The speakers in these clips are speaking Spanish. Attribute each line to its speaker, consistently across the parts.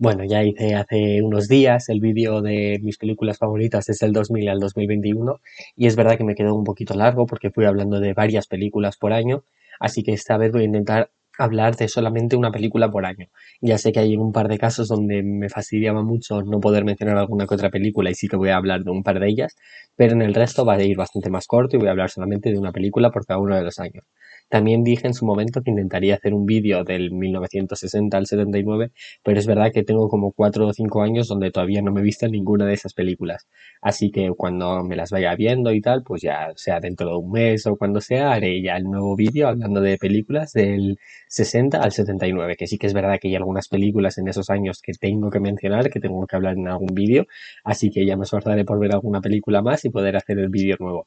Speaker 1: Bueno, ya hice hace unos días el vídeo de mis películas favoritas desde el 2000 al 2021 y es verdad que me quedó un poquito largo porque fui hablando de varias películas por año, así que esta vez voy a intentar hablar de solamente una película por año. Ya sé que hay un par de casos donde me fastidiaba mucho no poder mencionar alguna que otra película y sí que voy a hablar de un par de ellas, pero en el resto va a ir bastante más corto y voy a hablar solamente de una película por cada uno de los años. También dije en su momento que intentaría hacer un vídeo del 1960 al 79, pero es verdad que tengo como 4 o 5 años donde todavía no me he visto ninguna de esas películas. Así que cuando me las vaya viendo y tal, pues ya sea dentro de un mes o cuando sea, haré ya el nuevo vídeo hablando de películas del 60 al 79, que sí que es verdad que hay algunas películas en esos años que tengo que mencionar, que tengo que hablar en algún vídeo, así que ya me esforzaré por ver alguna película más y poder hacer el vídeo nuevo.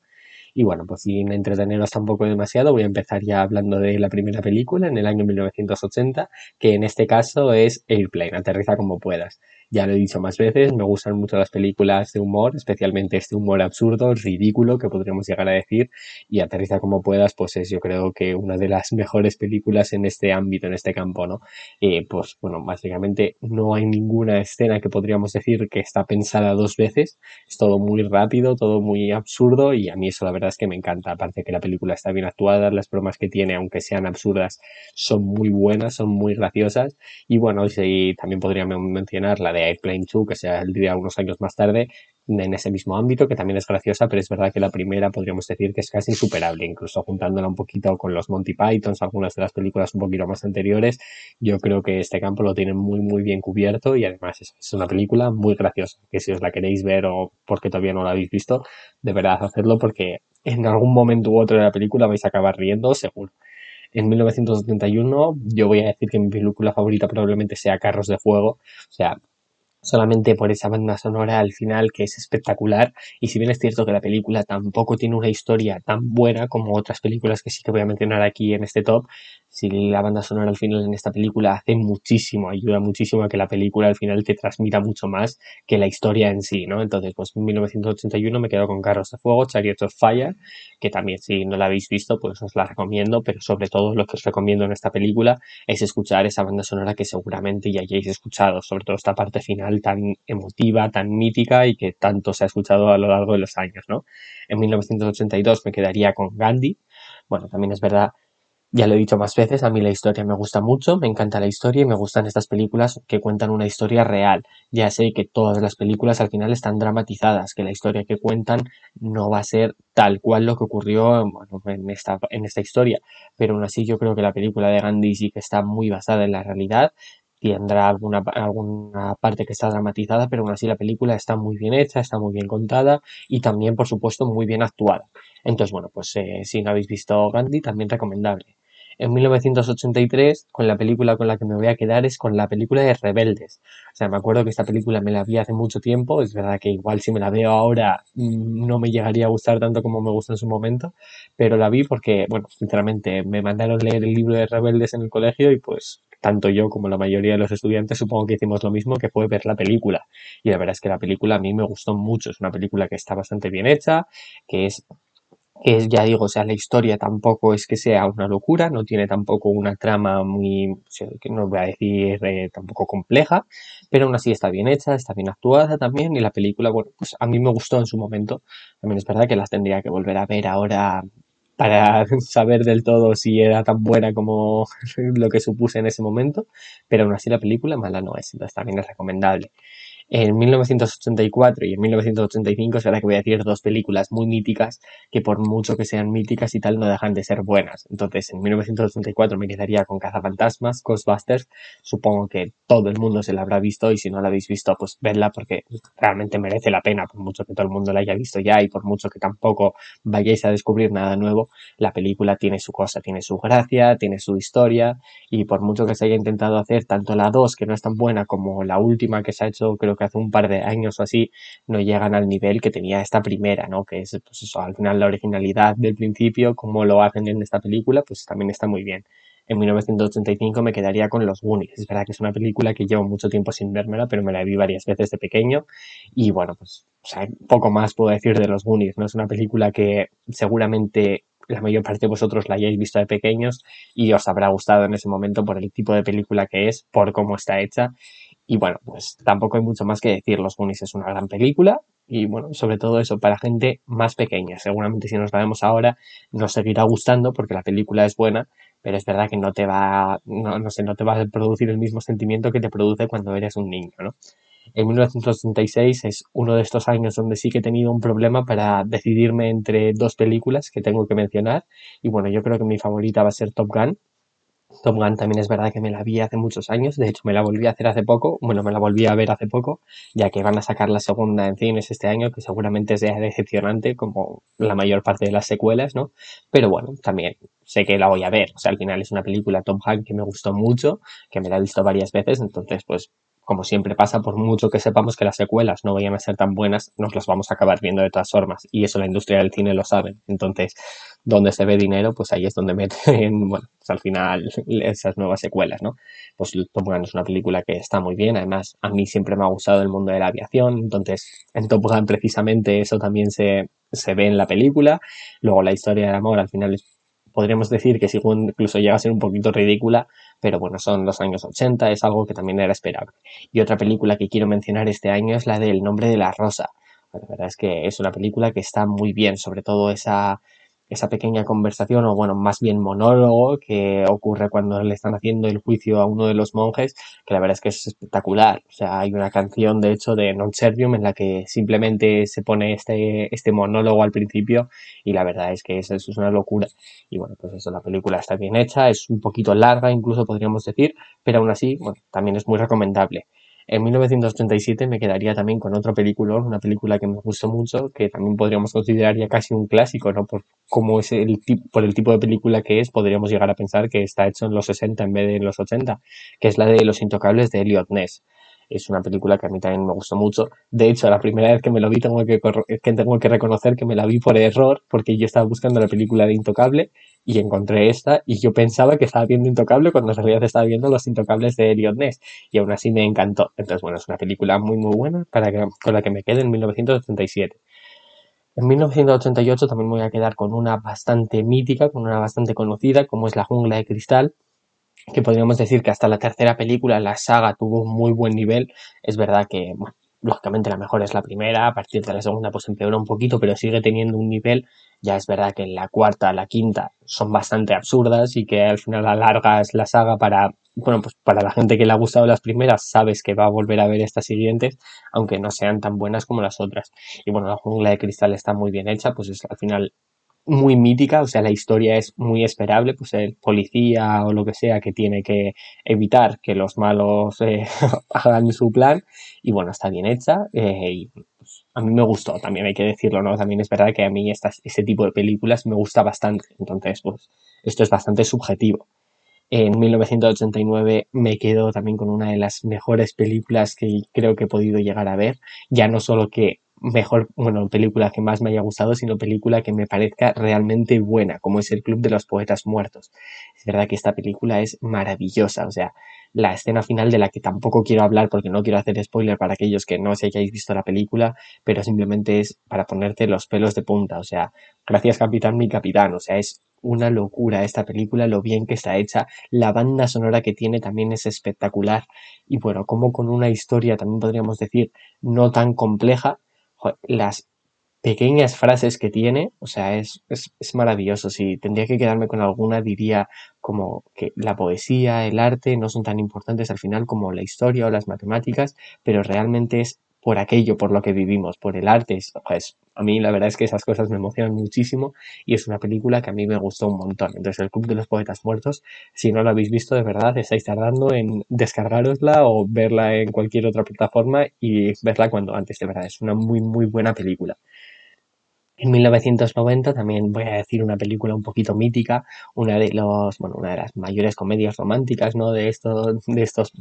Speaker 1: Y bueno, pues sin entreteneros tampoco demasiado, voy a empezar ya hablando de la primera película en el año 1980, que en este caso es Airplane, aterriza como puedas. Ya lo he dicho más veces, me gustan mucho las películas de humor, especialmente este humor absurdo, ridículo, que podríamos llegar a decir, y Aterriza como puedas, pues es yo creo que una de las mejores películas en este ámbito, en este campo, ¿no? Eh, pues bueno, básicamente no hay ninguna escena que podríamos decir que está pensada dos veces, es todo muy rápido, todo muy absurdo, y a mí eso la verdad es que me encanta, aparte que la película está bien actuada, las bromas que tiene, aunque sean absurdas, son muy buenas, son muy graciosas, y bueno, también podríamos mencionar la de Airplane 2, que día unos años más tarde, en ese mismo ámbito, que también es graciosa, pero es verdad que la primera podríamos decir que es casi insuperable, incluso juntándola un poquito con los Monty Pythons, algunas de las películas un poquito más anteriores, yo creo que este campo lo tiene muy muy bien cubierto y además es una película muy graciosa, que si os la queréis ver o porque todavía no la habéis visto, de verdad hacerlo porque en algún momento u otro de la película vais a acabar riendo seguro. En 1971 yo voy a decir que mi película favorita probablemente sea Carros de Fuego, o sea, solamente por esa banda sonora al final que es espectacular y si bien es cierto que la película tampoco tiene una historia tan buena como otras películas que sí que voy a mencionar aquí en este top, si la banda sonora al final en esta película hace muchísimo, ayuda muchísimo a que la película al final te transmita mucho más que la historia en sí, ¿no? Entonces, pues en 1981 me quedo con Carros de Fuego, Chariots of Fire, que también si no la habéis visto, pues os la recomiendo, pero sobre todo lo que os recomiendo en esta película es escuchar esa banda sonora que seguramente ya hayáis escuchado, sobre todo esta parte final tan emotiva, tan mítica y que tanto se ha escuchado a lo largo de los años, ¿no? En 1982 me quedaría con Gandhi, bueno, también es verdad ya lo he dicho más veces, a mí la historia me gusta mucho, me encanta la historia y me gustan estas películas que cuentan una historia real. Ya sé que todas las películas al final están dramatizadas, que la historia que cuentan no va a ser tal cual lo que ocurrió en, esta, en esta historia, pero aún así yo creo que la película de Gandhi sí que está muy basada en la realidad tendrá alguna, alguna parte que está dramatizada, pero aún así la película está muy bien hecha, está muy bien contada y también, por supuesto, muy bien actuada. Entonces, bueno, pues eh, si no habéis visto Gandhi, también recomendable. En 1983, con la película con la que me voy a quedar es con la película de Rebeldes. O sea, me acuerdo que esta película me la vi hace mucho tiempo, es verdad que igual si me la veo ahora mm, no me llegaría a gustar tanto como me gustó en su momento, pero la vi porque, bueno, sinceramente me mandaron leer el libro de Rebeldes en el colegio y pues tanto yo como la mayoría de los estudiantes supongo que hicimos lo mismo, que fue ver la película. Y la verdad es que la película a mí me gustó mucho, es una película que está bastante bien hecha, que es que ya digo, o sea, la historia tampoco es que sea una locura, no tiene tampoco una trama muy, que no voy a decir eh, tampoco compleja, pero aún así está bien hecha, está bien actuada también. Y la película, bueno, pues a mí me gustó en su momento, también es verdad que las tendría que volver a ver ahora para saber del todo si era tan buena como lo que supuse en ese momento, pero aún así la película mala no es, entonces también es recomendable. En 1984 y en 1985 es verdad que voy a decir dos películas muy míticas que por mucho que sean míticas y tal no dejan de ser buenas. Entonces en 1984 me quedaría con Cazafantasmas, Ghostbusters. Supongo que todo el mundo se la habrá visto y si no la habéis visto pues vedla porque realmente merece la pena por mucho que todo el mundo la haya visto ya y por mucho que tampoco vayáis a descubrir nada nuevo. La película tiene su cosa, tiene su gracia, tiene su historia y por mucho que se haya intentado hacer tanto la 2 que no es tan buena como la última que se ha hecho creo que hace un par de años o así no llegan al nivel que tenía esta primera, ¿no? Que es, pues eso, al final la originalidad del principio, como lo hacen en esta película, pues también está muy bien. En 1985 me quedaría con Los Goonies. Es verdad que es una película que llevo mucho tiempo sin vérmela, pero me la vi varias veces de pequeño. Y bueno, pues poco más puedo decir de Los Goonies. No es una película que seguramente la mayor parte de vosotros la hayáis visto de pequeños y os habrá gustado en ese momento por el tipo de película que es, por cómo está hecha Y bueno, pues tampoco hay mucho más que decir. Los Goonies es una gran película y bueno, sobre todo eso para gente más pequeña. Seguramente si nos la vemos ahora nos seguirá gustando porque la película es buena, pero es verdad que no te va, no, no sé, no te va a producir el mismo sentimiento que te produce cuando eres un niño, ¿no? En 1986 es uno de estos años donde sí que he tenido un problema para decidirme entre dos películas que tengo que mencionar. Y bueno, yo creo que mi favorita va a ser Top Gun, Top Gun también es verdad que me la vi hace muchos años, de hecho me la volví a hacer hace poco, bueno, me la volví a ver hace poco, ya que van a sacar la segunda en cines este año, que seguramente sea decepcionante como la mayor parte de las secuelas, ¿no? Pero bueno, también sé que la voy a ver, o sea, al final es una película Tom Hanks que me gustó mucho, que me la he visto varias veces, entonces pues como siempre pasa, por mucho que sepamos que las secuelas no vayan a ser tan buenas, nos las vamos a acabar viendo de todas formas. Y eso la industria del cine lo sabe. Entonces, donde se ve dinero, pues ahí es donde meten, bueno, pues al final esas nuevas secuelas, ¿no? Pues Top Gun es una película que está muy bien. Además, a mí siempre me ha gustado el mundo de la aviación. Entonces, en Top Gun precisamente eso también se, se ve en la película. Luego la historia del amor al final es podríamos decir que incluso llega a ser un poquito ridícula, pero bueno, son los años 80, es algo que también era esperable. Y otra película que quiero mencionar este año es la del nombre de la rosa. La verdad es que es una película que está muy bien, sobre todo esa esa pequeña conversación, o bueno, más bien monólogo que ocurre cuando le están haciendo el juicio a uno de los monjes, que la verdad es que es espectacular. O sea, hay una canción, de hecho, de Non Servium en la que simplemente se pone este, este monólogo al principio y la verdad es que eso, es una locura. Y bueno, pues eso, la película está bien hecha, es un poquito larga, incluso podríamos decir, pero aún así, bueno, también es muy recomendable. En 1937 me quedaría también con otro película, una película que me gustó mucho, que también podríamos considerar ya casi un clásico, ¿no? Por cómo es el por el tipo de película que es, podríamos llegar a pensar que está hecho en los 60 en vez de en los 80, que es la de Los Intocables de Elliot Ness es una película que a mí también me gustó mucho. De hecho, la primera vez que me lo vi tengo que, que tengo que reconocer que me la vi por error porque yo estaba buscando la película de Intocable y encontré esta y yo pensaba que estaba viendo Intocable cuando en realidad estaba viendo Los Intocables de Elliot Ness y aún así me encantó. Entonces, bueno, es una película muy muy buena para que, con la que me quedé en 1987. En 1988 también me voy a quedar con una bastante mítica, con una bastante conocida, como es La Jungla de Cristal, que podríamos decir que hasta la tercera película la saga tuvo muy buen nivel. Es verdad que, bueno, lógicamente la mejor es la primera, a partir de la segunda pues empeora un poquito, pero sigue teniendo un nivel. Ya es verdad que en la cuarta, la quinta son bastante absurdas y que al final alargas la saga para, bueno, pues para la gente que le ha gustado las primeras, sabes que va a volver a ver estas siguientes, aunque no sean tan buenas como las otras. Y bueno, la jungla de cristal está muy bien hecha, pues es al final muy mítica, o sea, la historia es muy esperable, pues el policía o lo que sea que tiene que evitar que los malos eh, hagan su plan y bueno, está bien hecha eh, y pues, a mí me gustó, también hay que decirlo, ¿no? También es verdad que a mí estas, ese tipo de películas me gusta bastante, entonces pues esto es bastante subjetivo. En 1989 me quedo también con una de las mejores películas que creo que he podido llegar a ver, ya no solo que mejor, bueno, película que más me haya gustado, sino película que me parezca realmente buena, como es el Club de los Poetas Muertos. Es verdad que esta película es maravillosa, o sea, la escena final de la que tampoco quiero hablar porque no quiero hacer spoiler para aquellos que no se hayáis visto la película, pero simplemente es para ponerte los pelos de punta, o sea, gracias capitán mi capitán, o sea, es una locura esta película, lo bien que está hecha, la banda sonora que tiene también es espectacular y bueno, como con una historia también podríamos decir no tan compleja, las pequeñas frases que tiene, o sea, es, es, es, maravilloso. Si tendría que quedarme con alguna, diría como que la poesía, el arte no son tan importantes al final como la historia o las matemáticas, pero realmente es por aquello, por lo que vivimos, por el arte. Pues, a mí la verdad es que esas cosas me emocionan muchísimo y es una película que a mí me gustó un montón. Entonces, El Club de los Poetas Muertos, si no la habéis visto, de verdad, estáis tardando en descargarosla o verla en cualquier otra plataforma y verla cuando antes, de verdad. Es una muy, muy buena película. En 1990 también voy a decir una película un poquito mítica, una de los, bueno, una de las mayores comedias románticas, ¿no? De estos, de estos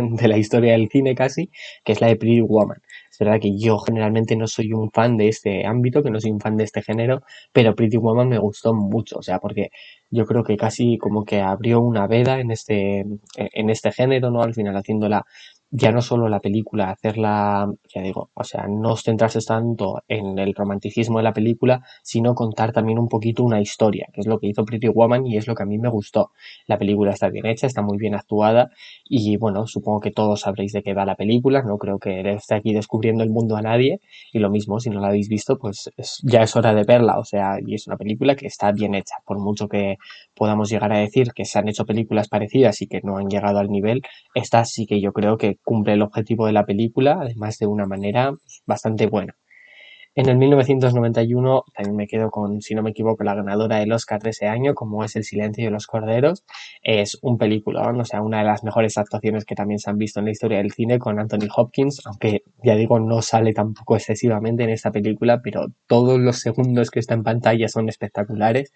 Speaker 1: de la historia del cine casi, que es la de Pretty Woman. Es verdad que yo generalmente no soy un fan de este ámbito, que no soy un fan de este género, pero Pretty Woman me gustó mucho, o sea, porque yo creo que casi como que abrió una veda en este, en este género, ¿no? Al final haciéndola ya no solo la película, hacerla, ya digo, o sea, no centrarse tanto en el romanticismo de la película, sino contar también un poquito una historia, que es lo que hizo Pretty Woman y es lo que a mí me gustó. La película está bien hecha, está muy bien actuada y bueno, supongo que todos sabréis de qué va la película, no creo que esté aquí descubriendo el mundo a nadie y lo mismo, si no la habéis visto, pues ya es hora de verla, o sea, y es una película que está bien hecha, por mucho que podamos llegar a decir que se han hecho películas parecidas y que no han llegado al nivel, esta sí que yo creo que cumple el objetivo de la película, además de una manera bastante buena. En el 1991 también me quedo con, si no me equivoco, la ganadora del Oscar de ese año, como es El silencio de los corderos. Es un película, o sea, una de las mejores actuaciones que también se han visto en la historia del cine con Anthony Hopkins, aunque ya digo, no sale tampoco excesivamente en esta película, pero todos los segundos que está en pantalla son espectaculares.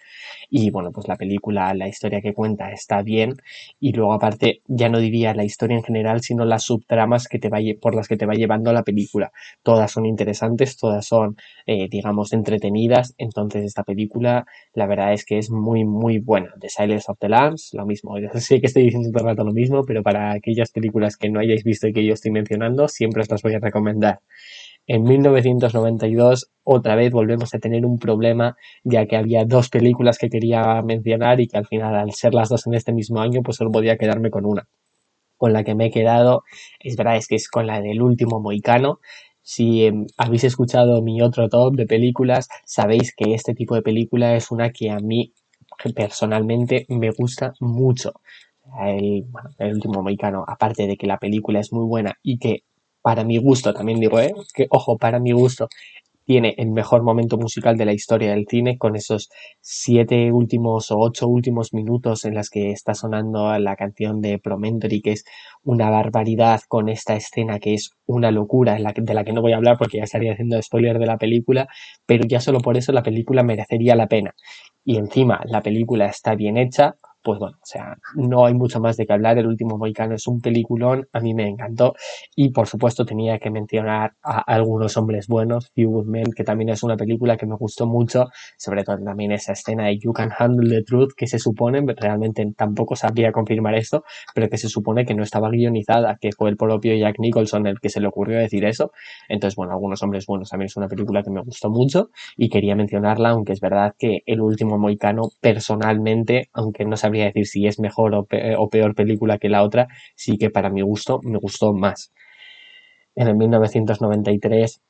Speaker 1: Y bueno, pues la película, la historia que cuenta está bien. Y luego aparte, ya no diría la historia en general, sino las subtramas que te va, por las que te va llevando la película. Todas son interesantes, todas son eh, digamos, entretenidas. Entonces esta película, la verdad es que es muy, muy buena. The Silence of the Lambs, lo mismo. Yo sé que estoy diciendo todo el rato lo mismo, pero para aquellas películas que no hayáis visto y que yo estoy mencionando, siempre os las voy a recomendar. En 1992 otra vez volvemos a tener un problema ya que había dos películas que quería mencionar y que al final al ser las dos en este mismo año pues solo podía quedarme con una. Con la que me he quedado es verdad es que es con la del último moicano si em, habéis escuchado mi otro top de películas, sabéis que este tipo de película es una que a mí personalmente me gusta mucho. El, el último mexicano, aparte de que la película es muy buena y que para mi gusto, también digo, ¿eh? que ojo, para mi gusto, tiene el mejor momento musical de la historia del cine con esos siete últimos o ocho últimos minutos en las que está sonando la canción de Promentory que es una barbaridad con esta escena que es una locura de la que no voy a hablar porque ya estaría haciendo spoiler de la película pero ya solo por eso la película merecería la pena. Y encima la película está bien hecha pues bueno, o sea, no hay mucho más de qué hablar. El último Moicano es un peliculón, a mí me encantó. Y por supuesto tenía que mencionar a algunos hombres buenos, Few Men, que también es una película que me gustó mucho, sobre todo también esa escena de You Can Handle the Truth, que se supone, realmente tampoco sabría confirmar esto, pero que se supone que no estaba guionizada, que fue el propio Jack Nicholson el que se le ocurrió decir eso. Entonces, bueno, algunos hombres buenos también es una película que me gustó mucho y quería mencionarla, aunque es verdad que el último Moicano, personalmente, aunque no sabría decir si es mejor o, peor película que la otra, sí que para mi gusto me gustó más. En el 1993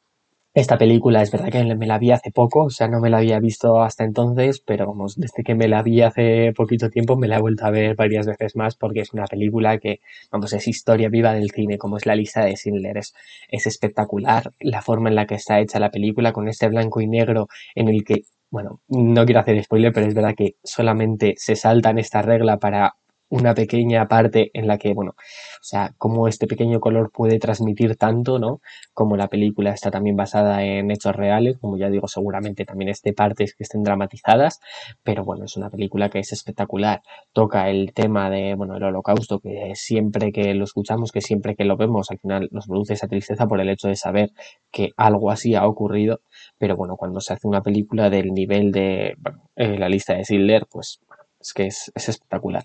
Speaker 1: esta película es verdad que me la vi hace poco, o sea, no me la había visto hasta entonces, pero vamos, desde que me la vi hace poquito tiempo me la he vuelto a ver varias veces más porque es una película que, vamos, es historia viva del cine, como es la lista de Schindler. Es, es espectacular la forma en la que está hecha la película con este blanco y negro en el que bueno, no quiero hacer spoiler, pero es verdad que solamente se saltan esta regla para una pequeña parte en la que, bueno, o sea, cómo este pequeño color puede transmitir tanto, ¿no? Como la película está también basada en hechos reales, como ya digo, seguramente también es de partes que estén dramatizadas, pero bueno, es una película que es espectacular. Toca el tema de, bueno, el holocausto, que siempre que lo escuchamos, que siempre que lo vemos, al final nos produce esa tristeza por el hecho de saber que algo así ha ocurrido, pero bueno, cuando se hace una película del nivel de eh, la lista de Schindler, pues es que es espectacular.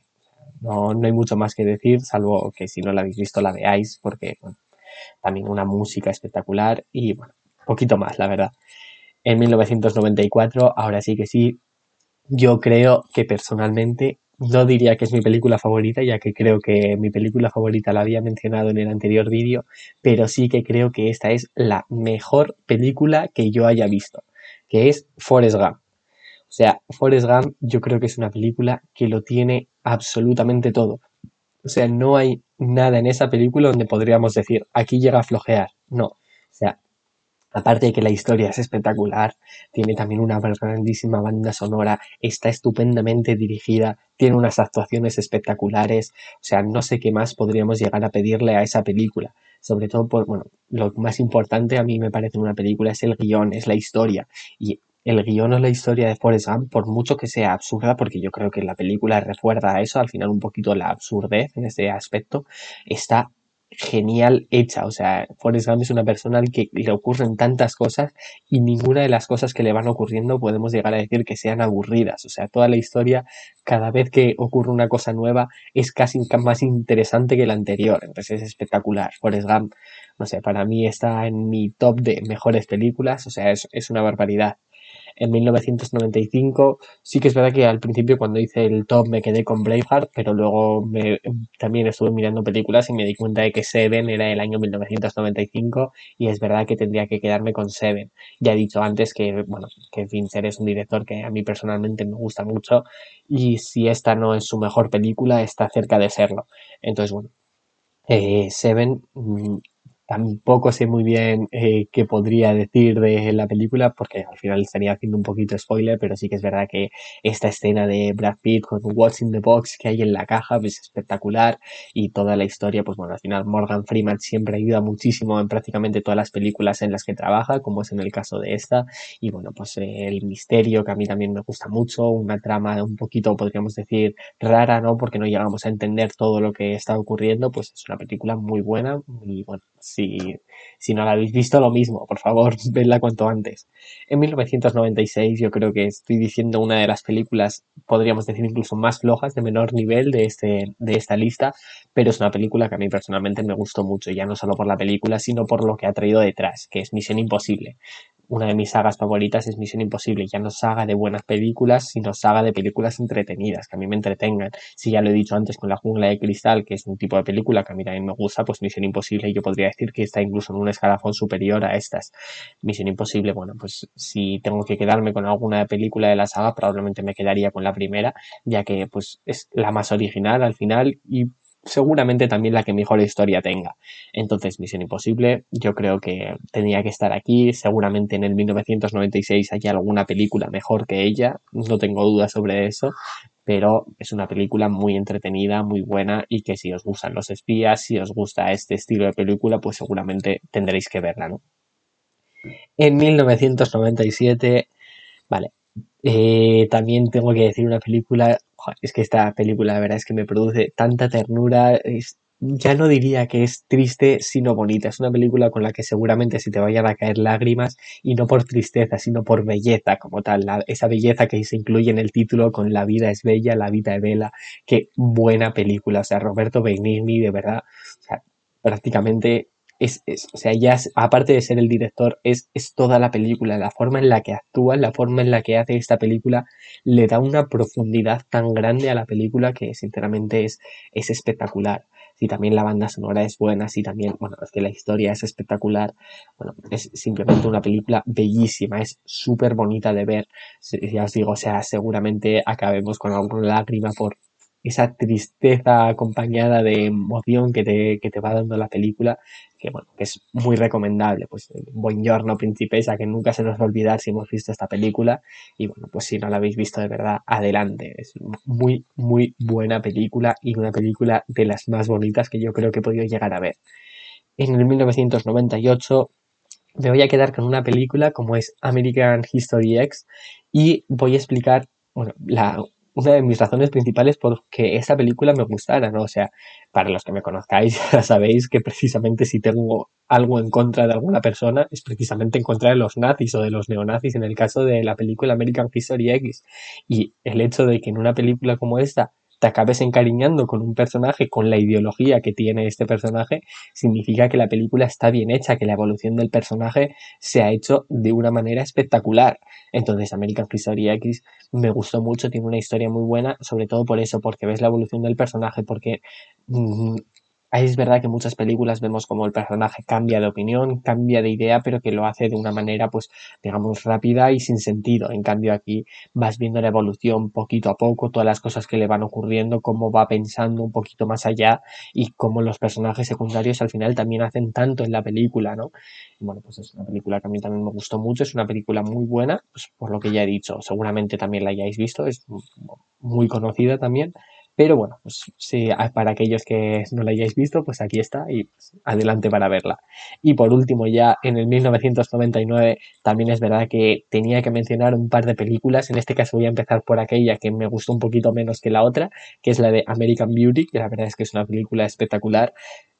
Speaker 1: No, no hay mucho más que decir, salvo que si no la habéis visto la veáis, porque también una música espectacular y bueno, poquito más, la verdad. En 1994, ahora sí que sí, yo creo que personalmente no diría que es mi película favorita, ya que creo que mi película favorita la había mencionado en el anterior vídeo, pero sí que creo que esta es la mejor película que yo haya visto, que es Forrest Gump. O sea, Forrest Gump yo creo que es una película que lo tiene absolutamente todo. O sea, no hay nada en esa película donde podríamos decir, aquí llega a flojear. No. O sea, aparte de que la historia es espectacular, tiene también una grandísima banda sonora, está estupendamente dirigida, tiene unas actuaciones espectaculares. O sea, no sé qué más podríamos llegar a pedirle a esa película sobre todo por, bueno, lo más importante a mí me parece en una película es el guion, es la historia. Y el guion o la historia de Forrest Gump, por mucho que sea absurda, porque yo creo que la película refuerza a eso, al final un poquito la absurdez en ese aspecto, está genial hecha. O sea, Forrest Gump es una persona al que le ocurren tantas cosas y ninguna de las cosas que le van ocurriendo podemos llegar a decir que sean aburridas. O sea, toda la historia, cada vez que ocurre una cosa nueva, es casi más interesante que la anterior. Entonces es espectacular. Forrest Gump, no sé, para mí está en mi top de mejores películas. O sea, es una barbaridad en 1995. Sí que es verdad que al principio cuando hice el top me quedé con Braveheart, pero luego también estuve mirando películas y me di cuenta de que Seven era el año 1995 y es verdad que tendría que quedarme con Seven. Ya he dicho antes que, bueno, que Fincher es un director que a mí personalmente me gusta mucho y si esta no es su mejor película, está cerca de serlo. Entonces, bueno, eh, Seven mm, Tampoco sé muy bien eh, qué podría decir de la película porque al final estaría haciendo un poquito spoiler, pero sí que es verdad que esta escena de Brad Pitt con What's in the Box que hay en la caja pues, es espectacular y toda la historia, pues bueno, al final Morgan Freeman siempre ayuda muchísimo en prácticamente todas las películas en las que trabaja, como es en el caso de esta, y bueno, pues el misterio que a mí también me gusta mucho, una trama un poquito, podríamos decir, rara, ¿no? Porque no llegamos a entender todo lo que está ocurriendo, pues es una película muy buena y bueno, si, no la habéis visto, lo mismo, por favor, vedla cuanto antes. En 1996 yo creo que estoy diciendo una de las películas, podríamos decir incluso más flojas, de menor nivel de, este, de esta lista, pero es una película que a mí personalmente me gustó mucho, ya no solo por la película, sino por lo que ha traído detrás, que es Misión Imposible una de mis sagas favoritas es Misión Imposible. Ya no saga de buenas películas, sino saga de películas entretenidas, que a mí me entretengan. Si ya lo he dicho antes con La Jungla de Cristal, que es un tipo de película que a mí también me gusta, pues Misión Imposible yo podría decir que está incluso en un escalafón superior a estas. Misión Imposible, bueno, pues si tengo que quedarme con alguna película de la saga, probablemente me quedaría con la primera, ya que pues es la más original al final y seguramente también la que mejor historia tenga. Entonces, Misión Imposible, yo creo que tenía que estar aquí. Seguramente en el 1996 hay alguna película mejor que ella, no tengo dudas sobre eso, pero es una película muy entretenida, muy buena y que si os gustan los espías, si os gusta este estilo de película, pues seguramente tendréis que verla, ¿no? En 1997, vale, eh, también tengo que decir una película es que esta película, la verdad es que me produce tanta ternura. Ya no diría que es triste, sino bonita. Es una película con la que seguramente se te vayan a caer lágrimas y no por tristeza, sino por belleza como tal. esa belleza que se incluye en el título con La vida es bella, la vida es bella. Qué buena película. O sea, Roberto Benigni, de verdad, prácticamente es, o sea, ya aparte de ser el director, es, es toda la película, la forma en la que actúa, la forma en la que hace esta película, le da una profundidad tan grande a la película que sinceramente es, es espectacular. Si también la banda sonora es buena, si también, bueno, es que la historia es espectacular, bueno, es simplemente una película bellísima, es súper bonita de ver. Ya os digo, o sea, seguramente acabemos con alguna lágrima por, esa tristeza acompañada de emoción que te, que te va dando la película, que bueno, que es muy recomendable, pues Buongiorno Principesa, que nunca se nos va a olvidar si hemos visto esta película, y bueno, pues si no la habéis visto de verdad, adelante, es muy, muy buena película y una película de las más bonitas que yo creo que he podido llegar a ver. En el 1998 me voy a quedar con una película como es American History X y voy a explicar bueno, la, una de mis razones principales por que esta película me gustara, ¿no? O sea, para los que me conozcáis, ya sabéis que precisamente si tengo algo en contra de alguna persona es precisamente en contra de los nazis o de los neonazis en el caso de la película American History X. Y el hecho de que en una película como esta te acabes encariñando con un personaje, con la ideología que tiene este personaje, significa que la película está bien hecha, que la evolución del personaje se ha hecho de una manera espectacular. Entonces, American History X me gustó mucho, tiene una historia muy buena, sobre todo por eso, porque ves la evolución del personaje, porque es verdad que en muchas películas vemos como el personaje cambia de opinión, cambia de idea, pero que lo hace de una manera, pues, digamos, rápida y sin sentido. En cambio, aquí vas viendo la evolución poquito a poco, todas las cosas que le van ocurriendo, cómo va pensando un poquito más allá y cómo los personajes secundarios al final también hacen tanto en la película, ¿no? bueno, pues es una película que a mí también me gustó mucho, es una película muy buena, pues por lo que ya he dicho, seguramente también la hayáis visto, es muy conocida también. Pero bueno, pues si, para aquellos que no la hayáis visto, pues aquí está y pues, adelante para verla. Y por último, ya en el 1999 también es verdad que tenía que mencionar un par de películas. En este caso voy a empezar por aquella que me gustó un poquito menos que la otra, que es la de American Beauty, que la verdad es que es una película espectacular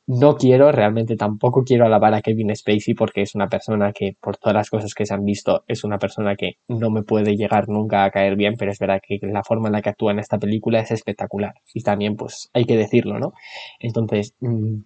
Speaker 1: no quiero, realmente tampoco quiero alabar a Kevin Spacey porque es una persona que, por todas las cosas que se han visto, es una persona que no me puede llegar nunca a caer bien, pero es verdad que la forma en la que actúa en esta película es espectacular. Y también, pues, hay que decirlo, ¿no? Entonces, mm,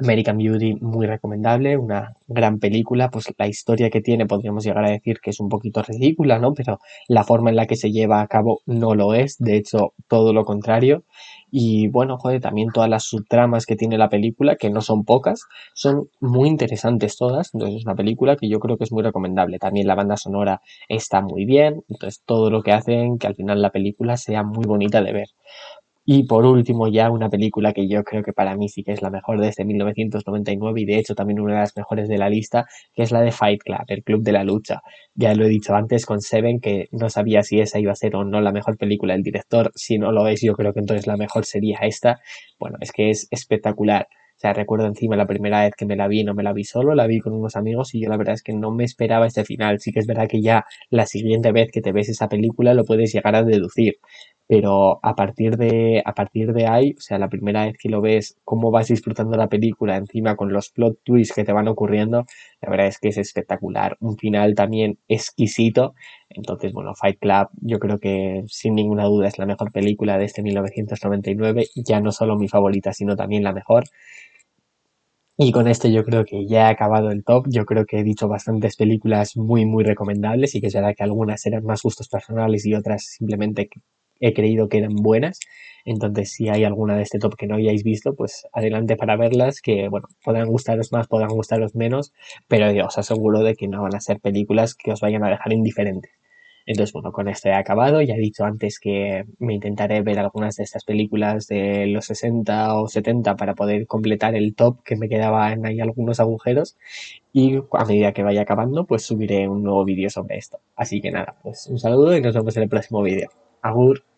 Speaker 1: American Beauty muy recomendable, una gran película, pues la historia que tiene podríamos llegar a decir que es un poquito ridícula, ¿no? Pero la forma en la que se lleva a cabo no lo es, de hecho todo lo contrario. Y bueno, joder, también todas las subtramas que tiene la película, que no son pocas, son muy interesantes todas, entonces es una película que yo creo que es muy recomendable. También la banda sonora está muy bien, entonces todo lo que hacen que al final la película sea muy bonita de ver. Y por último, ya una película que yo creo que para mí sí que es la mejor de este 1999 y de hecho también una de las mejores de la lista, que es la de Fight Club, el Club de la Lucha. Ya lo he dicho antes con Seven, que no sabía si esa iba a ser o no la mejor película del director. Si no lo es, yo creo que entonces la mejor sería esta. Bueno, es que es espectacular. O sea, recuerdo encima la primera vez que me la vi, no me la vi solo, la vi con unos amigos y yo la verdad es que no me esperaba este final. Sí que es verdad que ya la siguiente vez que te ves esa película lo puedes llegar a deducir pero a partir de, a partir de ahí, o sea, la primera vez que lo ves, cómo vas disfrutando la película encima con los plot twists que te van ocurriendo, la verdad es que es espectacular. Un final también exquisito. Entonces, bueno, Fight Club yo creo que sin ninguna duda es la mejor película de este 1999, ya no solo mi favorita, sino también la mejor. Y con esto yo creo que ya he acabado el top. Yo creo que he dicho bastantes películas muy, muy recomendables y que será que algunas eran más gustos personales y otras simplemente he creído que eran buenas. Entonces, si hay alguna de este top que no hayáis visto, pues adelante para verlas, que bueno, podrán gustaros más, podrán gustaros menos, pero yo os aseguro de que no van a ser películas que os vayan a dejar indiferentes. Entonces, bueno, con esto he acabado. Ya he dicho antes que me intentaré ver algunas de estas películas de los 60 o 70 para poder completar el top que me quedaban ahí algunos agujeros. Y a medida que vaya acabando, pues subiré un nuevo vídeo sobre esto. Así que nada, pues un saludo y nos vemos en el próximo vídeo. Agur.